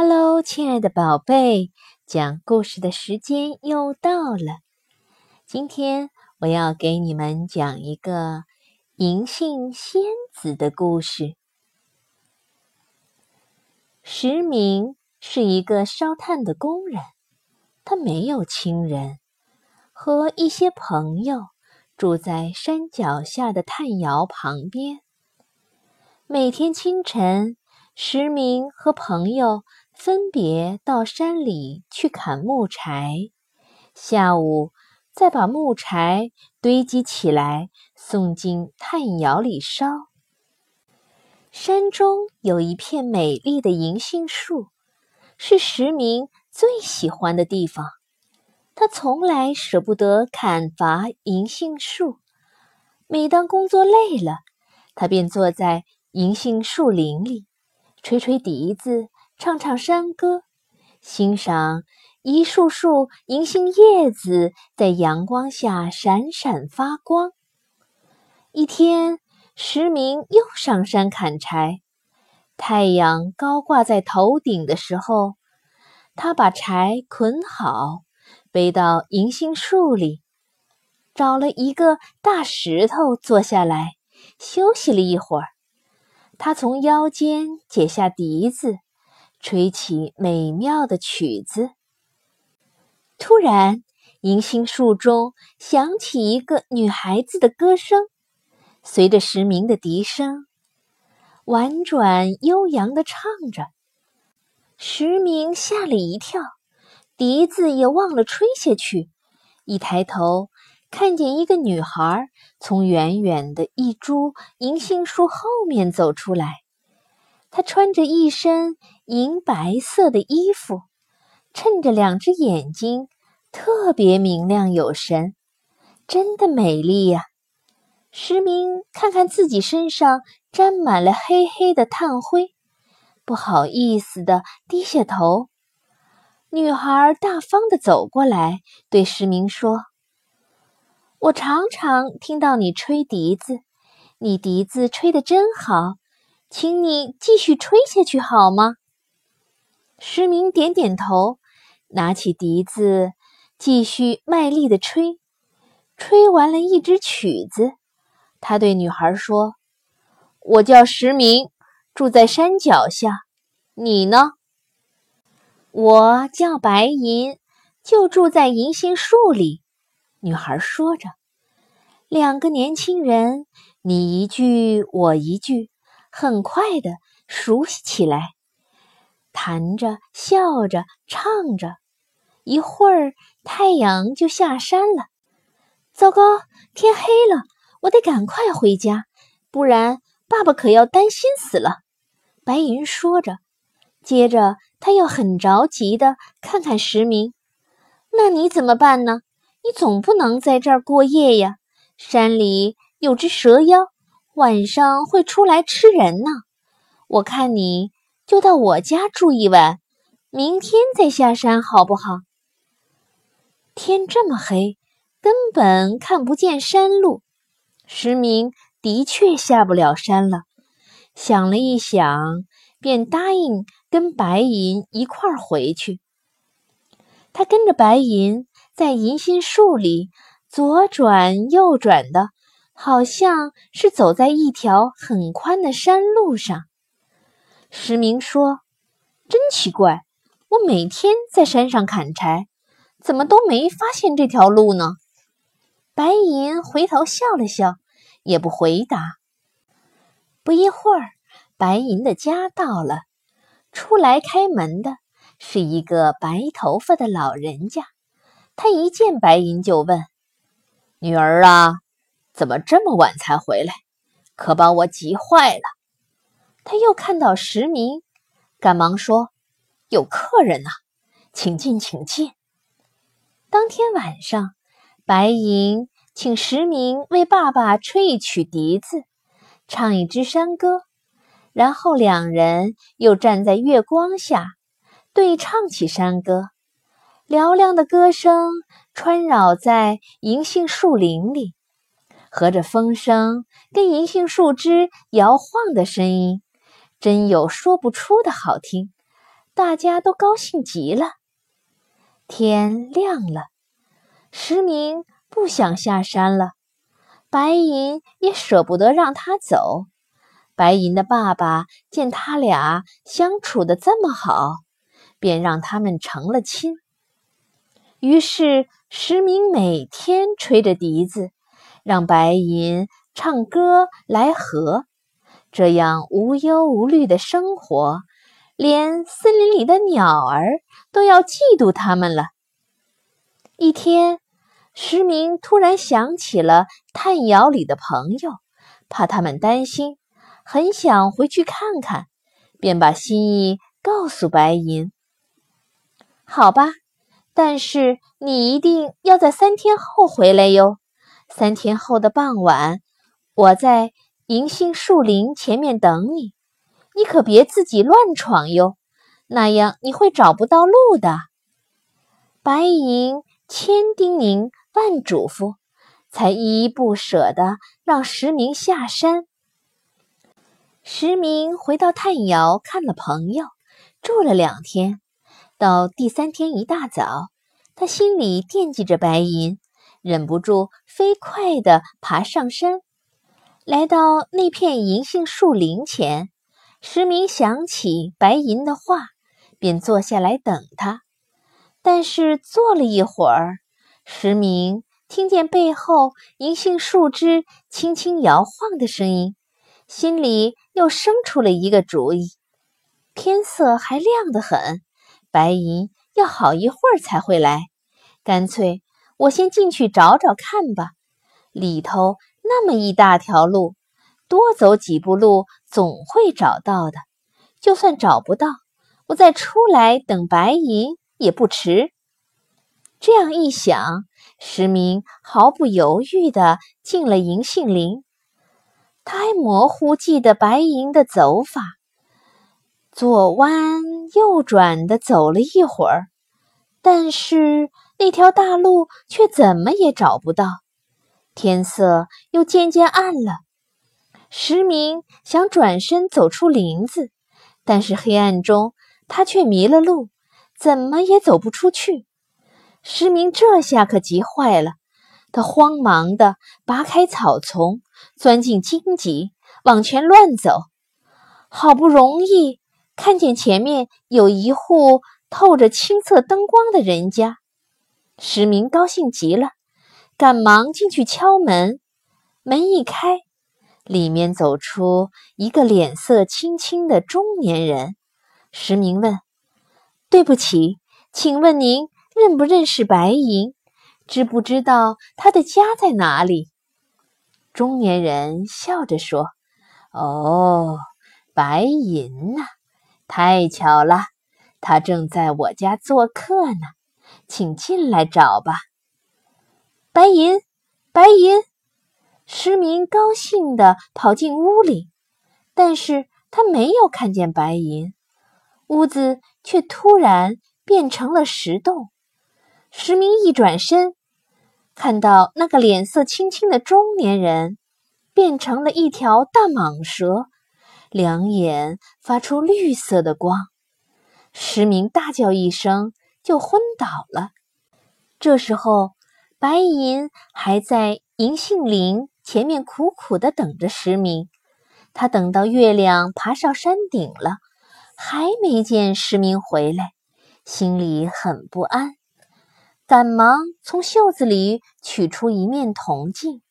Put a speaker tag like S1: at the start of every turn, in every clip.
S1: Hello，亲爱的宝贝，讲故事的时间又到了。今天我要给你们讲一个银杏仙子的故事。石明是一个烧炭的工人，他没有亲人，和一些朋友住在山脚下的炭窑旁边。每天清晨。石明和朋友分别到山里去砍木柴，下午再把木柴堆积起来，送进炭窑里烧。山中有一片美丽的银杏树，是石明最喜欢的地方。他从来舍不得砍伐银杏树，每当工作累了，他便坐在银杏树林里。吹吹笛子，唱唱山歌，欣赏一束束银杏叶子在阳光下闪闪发光。一天，石明又上山砍柴，太阳高挂在头顶的时候，他把柴捆好，背到银杏树里，找了一个大石头坐下来，休息了一会儿。他从腰间解下笛子，吹起美妙的曲子。突然，银杏树中响起一个女孩子的歌声，随着石明的笛声，婉转悠扬地唱着。石明吓了一跳，笛子也忘了吹下去。一抬头。看见一个女孩从远远的一株银杏树后面走出来，她穿着一身银白色的衣服，衬着两只眼睛，特别明亮有神，真的美丽呀！石明看看自己身上沾满了黑黑的炭灰，不好意思的低下头。女孩大方的走过来，对石明说。我常常听到你吹笛子，你笛子吹得真好，请你继续吹下去好吗？石明点点头，拿起笛子，继续卖力的吹。吹完了一支曲子，他对女孩说：“我叫石明，住在山脚下。你呢？”我叫白银，就住在银杏树里。女孩说着，两个年轻人你一句我一句，很快的熟悉起来，谈着笑着唱着。一会儿太阳就下山了。糟糕，天黑了，我得赶快回家，不然爸爸可要担心死了。白云说着，接着他又很着急的看看石明：“那你怎么办呢？”你总不能在这儿过夜呀！山里有只蛇妖，晚上会出来吃人呢。我看你就到我家住一晚，明天再下山好不好？天这么黑，根本看不见山路。石明的确下不了山了。想了一想，便答应跟白银一块儿回去。他跟着白银。在银杏树里左转右转的，好像是走在一条很宽的山路上。石明说：“真奇怪，我每天在山上砍柴，怎么都没发现这条路呢？”白银回头笑了笑，也不回答。不一会儿，白银的家到了，出来开门的是一个白头发的老人家。他一见白银就问：“女儿啊，怎么这么晚才回来？可把我急坏了。”他又看到石明，赶忙说：“有客人呐，请进，请进。”当天晚上，白银请石明为爸爸吹一曲笛子，唱一支山歌，然后两人又站在月光下对唱起山歌。嘹亮的歌声穿绕在银杏树林里，和着风声跟银杏树枝摇晃的声音，真有说不出的好听。大家都高兴极了。天亮了，石明不想下山了，白银也舍不得让他走。白银的爸爸见他俩相处的这么好，便让他们成了亲。于是石明每天吹着笛子，让白银唱歌来和，这样无忧无虑的生活，连森林里的鸟儿都要嫉妒他们了。一天，石明突然想起了炭窑里的朋友，怕他们担心。很想回去看看，便把心意告诉白银。好吧，但是你一定要在三天后回来哟。三天后的傍晚，我在银杏树林前面等你。你可别自己乱闯哟，那样你会找不到路的。白银千叮咛万嘱咐，才依依不舍地让石明下山。石明回到炭窑看了朋友，住了两天。到第三天一大早，他心里惦记着白银，忍不住飞快地爬上山，来到那片银杏树林前。石明想起白银的话，便坐下来等他。但是坐了一会儿，石明听见背后银杏树枝轻轻摇晃的声音。心里又生出了一个主意。天色还亮得很，白银要好一会儿才会来，干脆我先进去找找看吧。里头那么一大条路，多走几步路总会找到的。就算找不到，我再出来等白银也不迟。这样一想，石明毫不犹豫地进了银杏林。他还模糊记得白银的走法，左弯右转的走了一会儿，但是那条大路却怎么也找不到。天色又渐渐暗了，石明想转身走出林子，但是黑暗中他却迷了路，怎么也走不出去。石明这下可急坏了，他慌忙地拔开草丛。钻进荆棘，往前乱走，好不容易看见前面有一户透着青色灯光的人家，石明高兴极了，赶忙进去敲门。门一开，里面走出一个脸色青青的中年人。石明问：“对不起，请问您认不认识白银？知不知道他的家在哪里？”中年人笑着说：“哦，白银呐，太巧了，他正在我家做客呢，请进来找吧。”白银，白银，石明高兴地跑进屋里，但是他没有看见白银，屋子却突然变成了石洞。石明一转身。看到那个脸色青青的中年人，变成了一条大蟒蛇，两眼发出绿色的光。石明大叫一声，就昏倒了。这时候，白银还在银杏林前面苦苦的等着石明。他等到月亮爬上山顶了，还没见石明回来，心里很不安。赶忙从袖子里取出一面铜镜，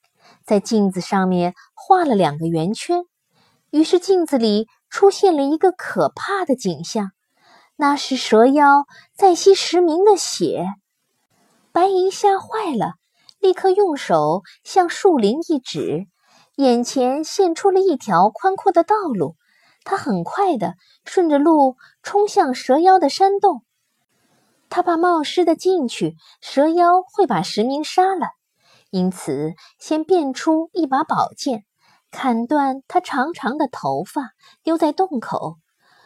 S1: 在镜子上面画了两个圆圈。于是镜子里出现了一个可怕的景象，那是蛇妖在吸石明的血。白银吓坏了，立刻用手向树林一指，眼前现出了一条宽阔的道路。他很快地顺着路冲向蛇妖的山洞。他怕冒失的进去，蛇妖会把石明杀了，因此先变出一把宝剑，砍断他长长的头发，丢在洞口。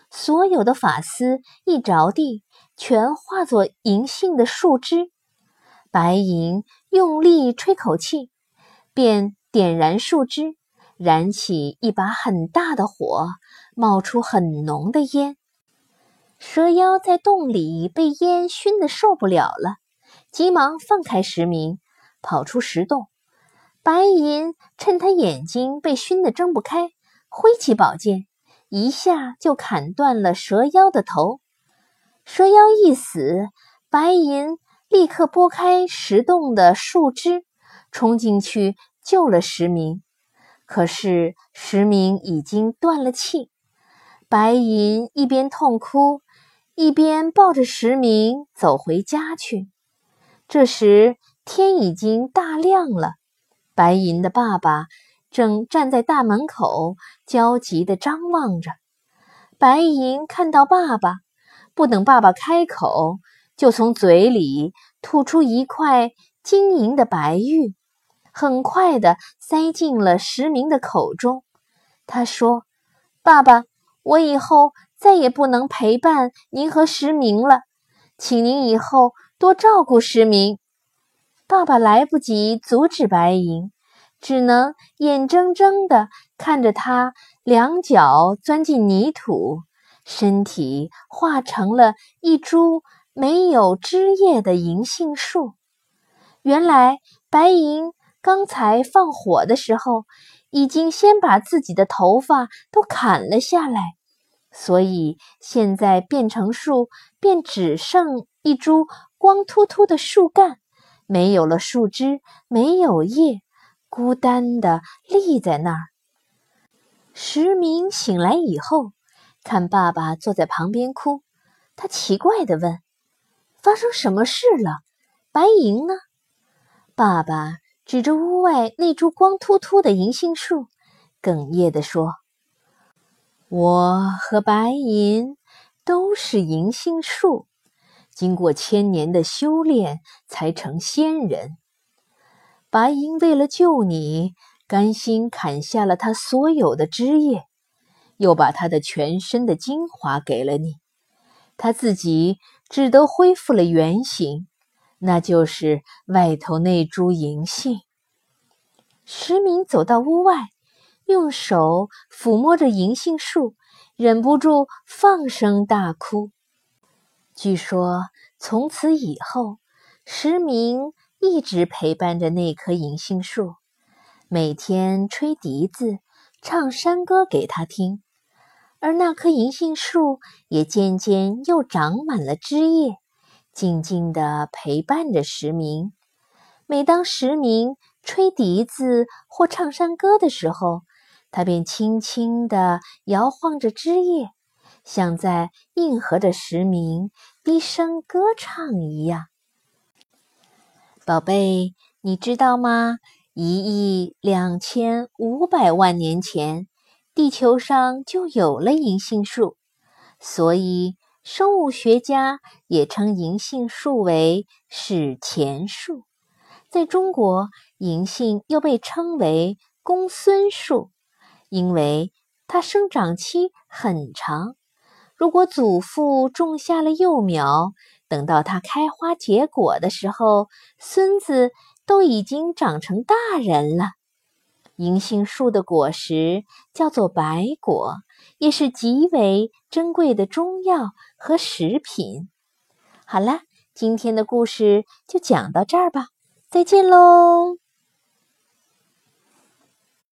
S1: 所有的发丝一着地，全化作银杏的树枝。白银用力吹口气，便点燃树枝，燃起一把很大的火，冒出很浓的烟。蛇妖在洞里被烟熏得受不了了，急忙放开石明，跑出石洞。白银趁他眼睛被熏得睁不开，挥起宝剑，一下就砍断了蛇妖的头。蛇妖一死，白银立刻拨开石洞的树枝，冲进去救了石明。可是石明已经断了气，白银一边痛哭，一边抱着石明走回家去。这时天已经大亮了，白银的爸爸正站在大门口，焦急地张望着。白银看到爸爸，不等爸爸开口，就从嘴里吐出一块晶莹的白玉。很快的塞进了石明的口中。他说：“爸爸，我以后再也不能陪伴您和石明了，请您以后多照顾石明。”爸爸来不及阻止白银，只能眼睁睁地看着他两脚钻进泥土，身体化成了一株没有枝叶的银杏树。原来白银。刚才放火的时候，已经先把自己的头发都砍了下来，所以现在变成树，便只剩一株光秃秃的树干，没有了树枝，没有叶，孤单的立在那儿。石明醒来以后，看爸爸坐在旁边哭，他奇怪的问：“发生什么事了？白银呢？”爸爸。指着屋外那株光秃秃的银杏树，哽咽地说：“我和白银都是银杏树，经过千年的修炼才成仙人。白银为了救你，甘心砍下了他所有的枝叶，又把他的全身的精华给了你，他自己只得恢复了原形。”那就是外头那株银杏。石明走到屋外，用手抚摸着银杏树，忍不住放声大哭。据说从此以后，石明一直陪伴着那棵银杏树，每天吹笛子、唱山歌给他听，而那棵银杏树也渐渐又长满了枝叶。静静地陪伴着石明。每当石明吹笛子或唱山歌的时候，他便轻轻地摇晃着枝叶，像在应和着石明低声歌唱一样。宝贝，你知道吗？一亿两千五百万年前，地球上就有了银杏树，所以。生物学家也称银杏树为史前树，在中国，银杏又被称为公孙树，因为它生长期很长。如果祖父种下了幼苗，等到它开花结果的时候，孙子都已经长成大人了。银杏树的果实叫做白果，也是极为珍贵的中药和食品。好了，今天的故事就讲到这儿吧，再见喽。